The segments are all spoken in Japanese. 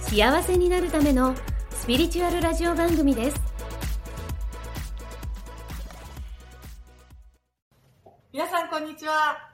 幸せになるためのスピリチュアルラジオ番組です。皆さんこんにちは。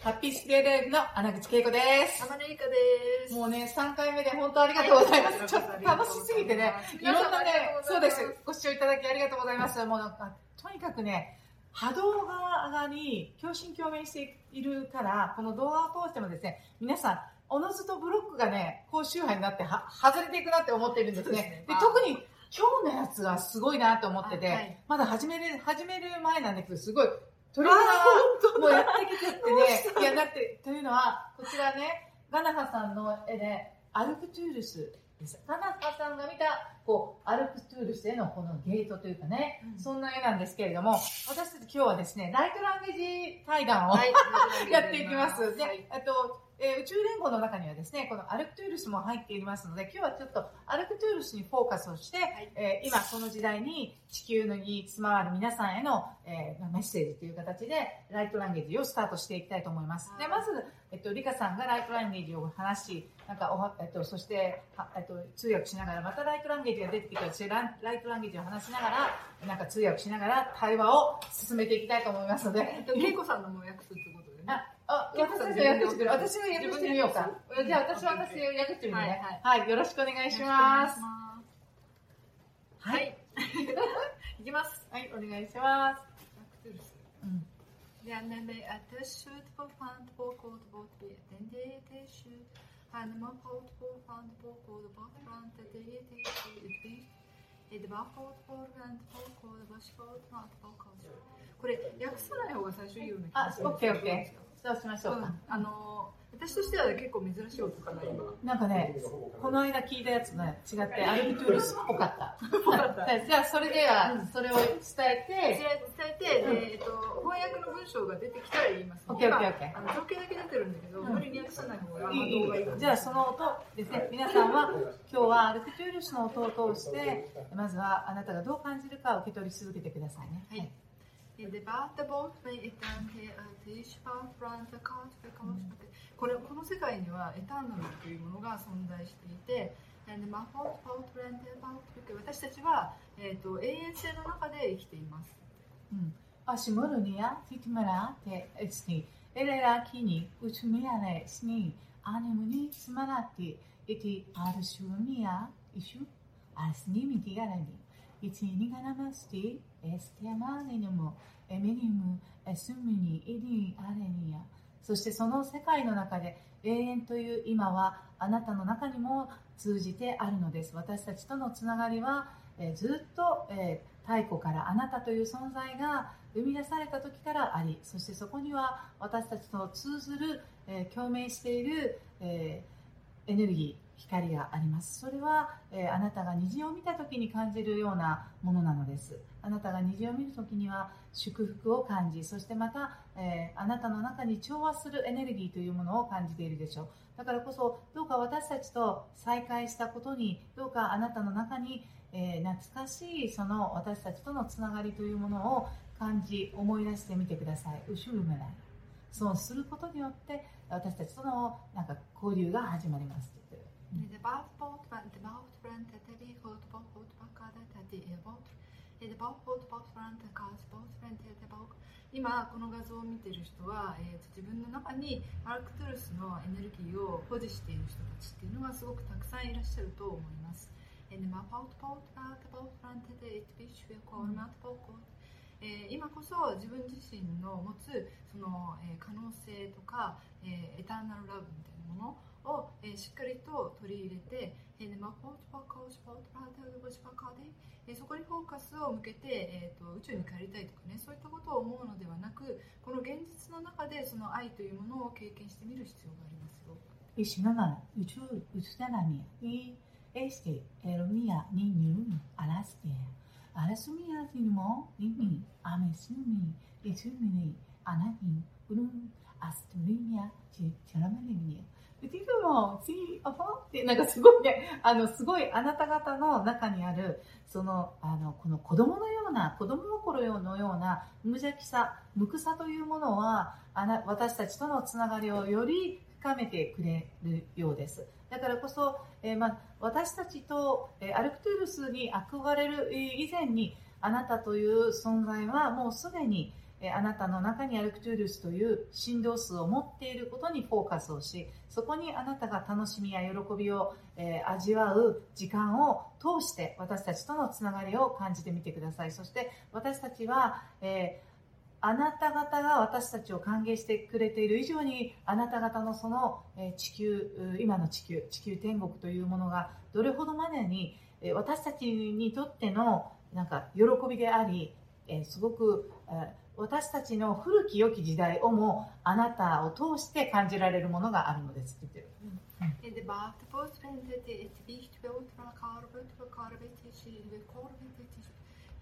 ハッピーステイレイブの穴口恵子です。天音ゆかです。もうね3回目で本当 ありがとうございます。ちょっと楽しすぎてねいろんなねそうです。ご視聴いただきありがとうございます。もうなんかとにかくね波動が上がり共振共鳴しているからこの動画を通してもですね皆さんおのずとブロックがね高周波になっては外れていくなって思っているんですね。ですね。で特に今日のやつはすごいなと思ってて、あはい。まだ始める始める前なんだけどすごい鳥肌がもうやってきてってねいやだってというのはこちらねガナハさんの絵でアルクトゥールスですガナハさんが見たこうアルクトゥールスへのこのゲートというかね、うんそんな絵なんですけれども私たち今日はですねライトランゲージ対談を、はい やっていきます。で、はいえっと、えー宇宙連合の中にはですね、このアルクトゥールスも入っていますので、今日はちょっとアルクトゥールスにフォーカスをして、いえー今この時代に地球に住まわる皆さんへの、えーまあメッセージという形で、ライトランゲージをスタートしていきたいと思います。で、まず、えっと、リカさんがライトランゲージを話し、なんかおは、えっと、そして、はえっと、通訳しながら、またライトランゲージが出てきて、私ライトランゲージを話しながら、なんか通訳しながら対話を進めていきたいと思いますので、えっと、けいこさんのも訳すってことでね。あ、あ、私たちが訳してる。私が訳してみようか。じゃあ私は私が訳してみるね。はい、よろしくお願いします。ははい。い。いきます。はい、お願いします。うん。Gjennom etter slutt på fant på kod bort vi den det det slut. Han må fått på fant på kod bort fant det det det utbyt. I det var fått på fant på kod bort fått fant på kod. これ訳さない方が最初いいよね。あ、オッケーオッケー。そうしましょうか。うんあの私としては結構珍しい音かな今。なんかね、この間聞いたやつね、違ってアルビトゥールスっぽかった。じゃあ、それでは、それを伝えて、伝えて、でえっと、翻訳の文章が出てきたら言います、オッケーオッケーオッケー。今あの情景だけ出てるんだけど、うん。無理に訳さない方がいい動画いいじゃあその音ですね。皆さんは今日はアルクトゥールスの音を通してまずはあなたがどう感じるかを受け取り続けてくださいね。はい。これこの世界にはエターナルというものが存在していて、私たちは、えー、と永遠性の中で生きています。うん、足ムルニア、ティティマラニ、エレラキニ、ウチニ、アニムニスティ、イティアルシュミア、イシュ、アスティガラニ、イティニガナマスティ、エ、ミニム、エスミニ、イディアレニア。そしてその世界の中で永遠という今はあなたの中にも通じてあるのです。私たちとのつながりは、えずっと、え太古からあなたという存在が生み出された時からありそしてそこには私たちと通ずる、え共鳴している、えエネルギー光がありますそれは、えーあなたが虹を見た時に感じるようなものなのですあなたが虹を見る時には祝福を感じそしてまた、えーあなたの中に調和するエネルギーというものを感じているでしょうだからこそどうか私たちと再会したことにどうかあなたの中にえー懐かしいその私たちとのつながりというものを感じ思い出してみてください。後ろめない。そうすることによって私たちとのなんか交流が始まりますって言ってる。In the bath boat went boat ran the teddy boat boat boat bakada teddy a boat. In the boat boat boat ran the cars boat ran the boat. 今この画像を見てる人は、えーと自分の中にアルクトゥルスのエネルギーを保持している人たちっていうのがすごくたくさんいらっしゃると思います。In the boat boat ran the boat ran the it beach will call not boat boat. えー今こそ自分自身の持つその、えー可能性とか、えーエターナルラブみたいなものを、えーしっかりと取り入れて、えーまあポートパカーシポートパーテルゴシパカーで、えーそこにフォーカスを向けて、えー、と宇宙に帰りたいとかねそういったことを思うのではなくこの現実の中でその愛というものを経験してみる必要がありますよ。 이 신화가 우주 우주사람이야. 이 este ermia ninu alastia. Alasumia tinmo nini amesumi isumini anani unum asturimia chirameliminia. ティフも、チー、アファって、なんかすごいね、あの、すごいあなた方の中にある、その、あの、この子供のような、子供心のような無邪気さ、無垢さというものは、あな、私たちとのつながりをより深めてくれるようです。だからこそ、えー、まあ、私たちと、えー、アルクトゥールスに憧れる以前に、あなたという存在はもうすでに、えあなたの中にアルクトゥールスという振動数を持っていることにフォーカスをし、そこにあなたが楽しみや喜びを、え味わう時間を通して私たちとのつながりを感じてみてください。そして私たちは、えーあなた方が私たちを歓迎してくれている以上にあなた方のその地球今の地球地球天国というものがどれほどまでに私たちにとってのなんか喜びでありすごく私たちの古き良き時代をもあなたを通して感じられるものがあるのですって言ってる。In de vindt het van is, het is.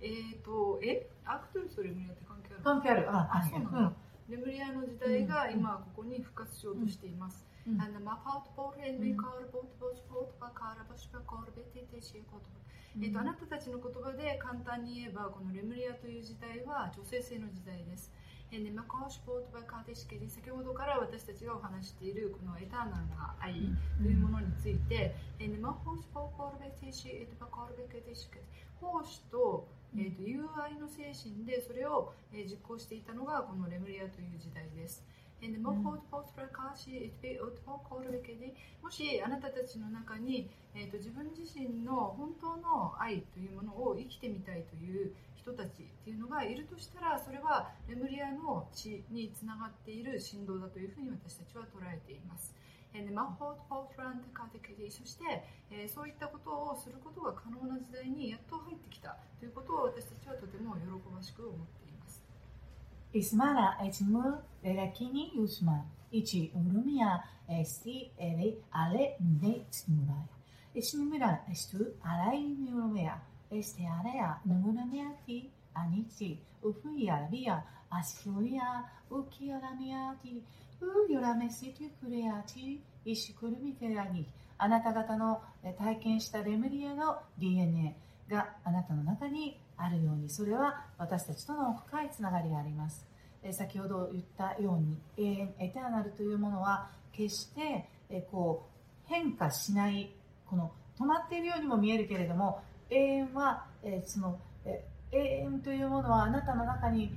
えっ、と、え、アクトルスとレムリアって関係ある？関係ある。あ、あそうなんだ。うん、レムリアの時代が今ここに復活しようとしています。うん、あの、マファウトボールヘンリーカールボートボースポートバカーラバシバカールベテテシエコトえっと、あなたたちの言葉で簡単に言えばこのレムリアという時代は女性性の時代です。えでマカーシュポートバカーテシケで先ほどから私たちがお話しているこのエターナルな愛というものについて、えでマホーシュポールベテシエトバカールベケテシケ奉仕と,、えー、と友愛の精神でそれを、え実行していたのがこのレムリアという時代です。もしあなたたちの中に、えーと、自分自身の本当の愛というものを生きてみたいという人たちっていうのがいるとしたらそれはレムリアの血につながっている振動だというふうに私たちは捉えています。マホート・ポートランテカテそして、えー、そういったことをすることが可能な時代にやっと入ってきたということを私たちはとても喜ばしく思っています。Ismara etmur lerakini usma. Ichi urumia esti ere ale ne tmurai. Ismura estu alai miurumea. Este area nuramea ti anichi. Ufuia ria ashuria ukiaramia ti. u よらめしとくれやち、いしくるみてらに、あなた方の体験したレムリアの DNA があなたの中にあるようにそれは私たちとの深いつながりがあります。先ほど言ったように永遠エターナルというものは決してこう変化しないこの止まっているようにも見えるけれども永遠はその永遠というものはあなたの中に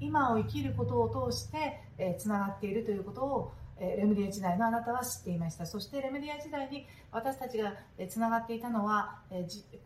今を生きることを通してつながっているということをレムリア時代のあなたは知っていました。そしてレムリア時代に私たちがつながっていたのは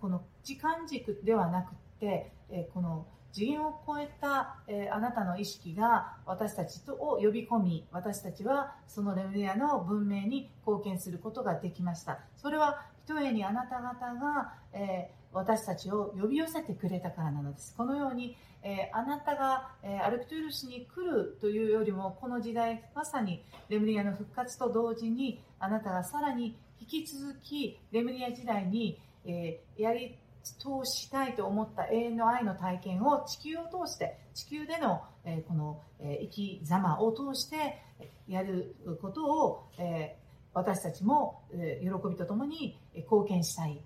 この時間軸ではなくてこの次元を超えた、えあなたの意識が私たちを呼び込み私たちはそのレムリアの文明に貢献することができました。それはひとえにあなた方が、え私たちを呼び寄せてくれたからなのです。このように、えあなたが、えアルクトゥールスに来るというよりもこの時代まさにレムリアの復活と同時にあなたがさらに引き続きレムリア時代に、えやり通したいと思った永遠の愛の体験を地球を通して地球での、えこの、え生き様を通してやることを、え私たちも、え喜びとともに貢献したい。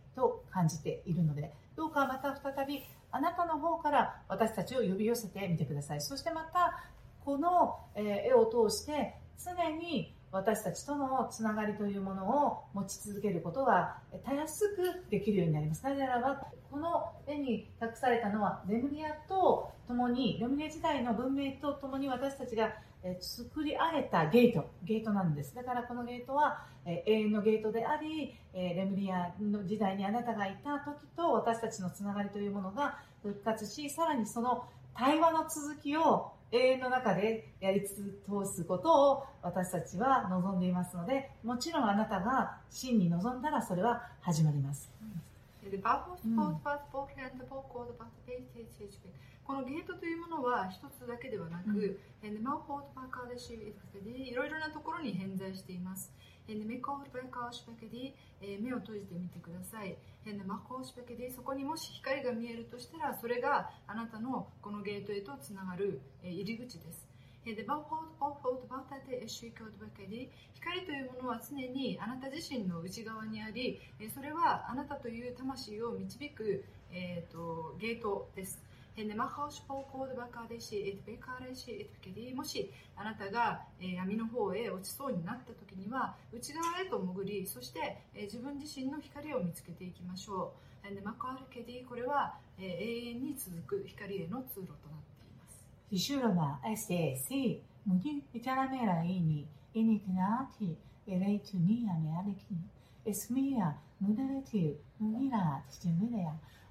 感じているのでどうかまた再びあなたの方から私たちを呼び寄せてみてくださいそしてまたこの絵を通して常に私たちとのつながりというものを持ち続けることがたやすくできるようになります。なぜならば、この絵に託されたのはレムリアと共に、レムリア時代の文明と共に私たちがえ作り上げたゲート、ゲートなんです。だからこのゲートはえ永遠のゲートであり、えレムリアの時代にあなたがいた時と私たちのつながりというものが復活し、さらにその対話の続きを永遠の中でやり通すことを私たちは望んでいますので、もちろんあなたが真に望んだらそれは始まります。このゲートというものは一つだけではなく、うん、マウホートバカーデシいろいろなところに偏在しています。目コールバカーシュペケディ目を閉じてみてください。そこにもし光が見えるとしたらそれがあなたのこのゲートへとつながる入り口です。でバウホートバウホートバウタテエシュイコートバケディ光というものは常にあなた自身の内側にありそれはあなたという魂を導く、えーと、ゲートです。もしあなたが闇の方へ落ちそうになった時には内側へと潜りそして自分自身の光を見つけていきましょうこれは永遠に続く光への通路となっています主はまあ S.A.C. 無事至らめらいにいにア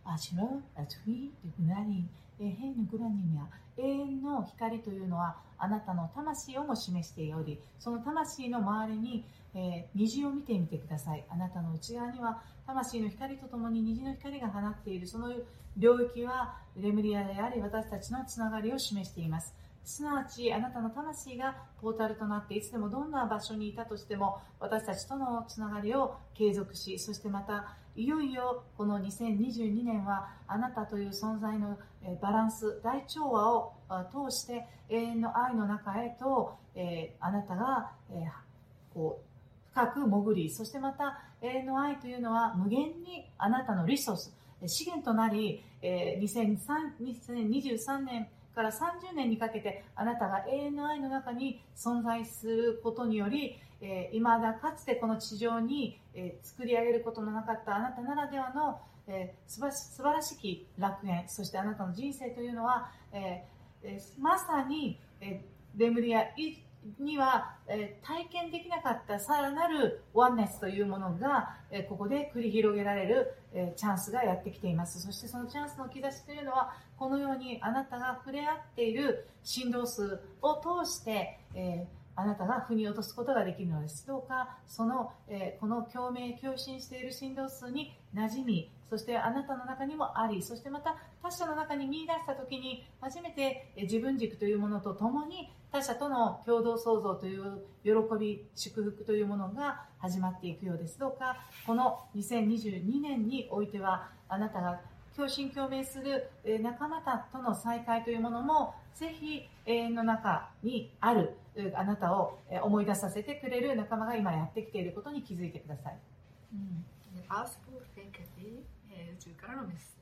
アシロ、アツフィ、デグラリ、ヘヌグラニミア、永遠の光というのはあなたの魂をも示しており、その魂の周りに、えー、虹を見てみてください。あなたの内側には魂の光とともに虹の光が放っている、その領域はレムリアであり私たちのつながりを示しています。すなわちあなたの魂がポータルとなっていつでもどんな場所にいたとしても私たちとのつながりを継続しそしてまたいよいよこの2022年はあなたという存在のバランス大調和を通して永遠の愛の中へと、えあなたが、えこう深く潜りそしてまた永遠の愛というのは無限にあなたのリソース資源となり、え2023年から30年にかけてあなたが永遠の愛の中に存在することにより、えー、未だかつてこの地上に、えー、作り上げることのなかったあなたならではの、えー、素晴らしき楽園そしてあなたの人生というのは、えー、まさに、えー、レムリアには、え、体験できなかったさらなるワンネスというものが、え、ここで繰り広げられる、え、チャンスがやってきています。そしてそのチャンスの兆しというのはこのようにあなたが触れ合っている振動数を通して、えあなたが腑に落とすことができるのです。どうかその、えこの共鳴共振している振動数に馴染みそしてあなたの中にもありそしてまた他者の中に見出した時に初めて自分軸というものとともに他者との共同創造という喜び祝福というものが始まっていくようですどうか。この2022年においてはあなたが共振共鳴する仲間たとの再会というものもぜひ永遠の中にあるあなたを思い出させてくれる仲間が今やってきていることに気づいてください。うん、宇宙からのメッセージ。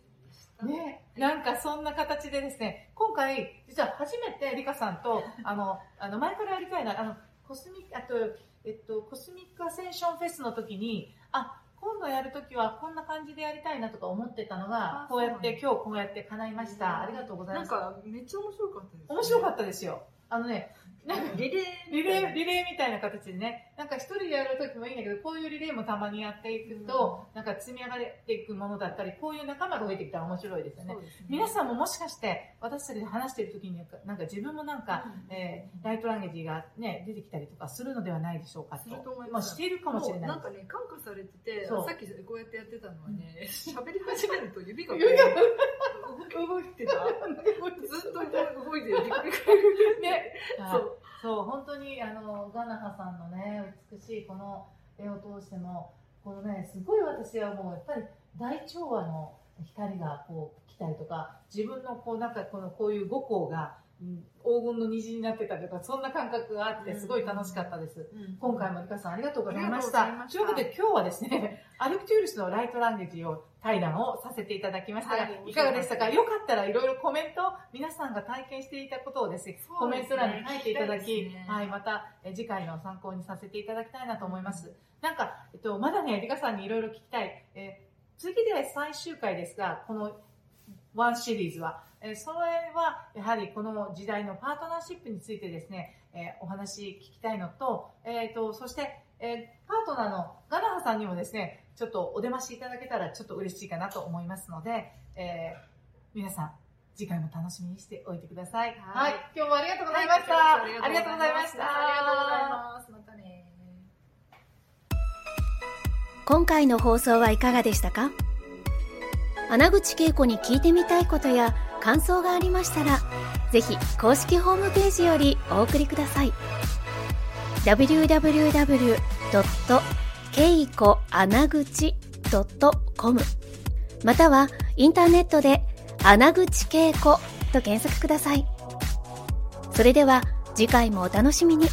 ね、なんかそんな形でですね、今回、実は初めてリカさんと、あの、あの前からやりたいな、あの、コスミあと、えっと、コスミックアセンションフェスの時に、あ、今度やるときはこんな感じでやりたいなとか思ってたのが、こうやって今日こうやって叶いました。ありがとうございます。なんかめっちゃ面白かったです、ね、面白かったですよ。あのね、なんかリレーリレー、リレーみたいな形でね、なんか一人でやるときもいいんだけど、こういうリレーもたまにやっていくと、うん、なんか積み上がっていくものだったり、こういう仲間が増えてきたら面白いですよね。ね皆さんももしかして私たちで話しているときに、なんか自分もなんか、うん、えー、ライトランゲージがね、出てきたりとかするのではないでしょうかと。とまあ、しているかもしれない。なんかね、感化されてて、さっきこうやってやってたのはね、喋、り始めると指が 動いてた。ずっと動いてる。ね。そう。そう、本当に、あの、ガナハさんのね、美しいこの絵を通しても、このね、すごい私はもう、やっぱり大調和の光がこう来たりとか、自分のこう、なんかこの、こういう五光が、黄金の虹になってたとか、そんな感覚があって、すごい楽しかったです。うんうん、今回もリカさんありがとうございました。ということで今日はですね、アルクテュールスのライトランゲージを対談をさせていただきましたが、はい、いかがでしたか？よかったらいろいろコメント、皆さんが体験していたことをですね、コメント欄に書いていただき、ね、はい、また次回の参考にさせていただきたいなと思います。なんか、えっと、まだね、リカさんにいろいろ聞きたい。えー、次で最終回ですが、このワンシリーズは、えそれはやはりこの時代のパートナーシップについてですね、えお話聞きたいのと、えっ、ー、と、そして、えパートナーのガナハさんにもですね、ちょっとお出ましいただけたらちょっと嬉しいかなと思いますので、えー、皆さん、次回も楽しみにしておいてください。はい。今日もありがとうございました。はい、ありがとうございました。ありがとうございます。またね。今回の放送はいかがでしたか？穴口恵子に聞いてみたいことや感想がありましたら、ぜひ公式ホームページよりお送りください。けいこ穴口 .com またはインターネットで穴口稽古と検索ください。それでは次回もお楽しみに。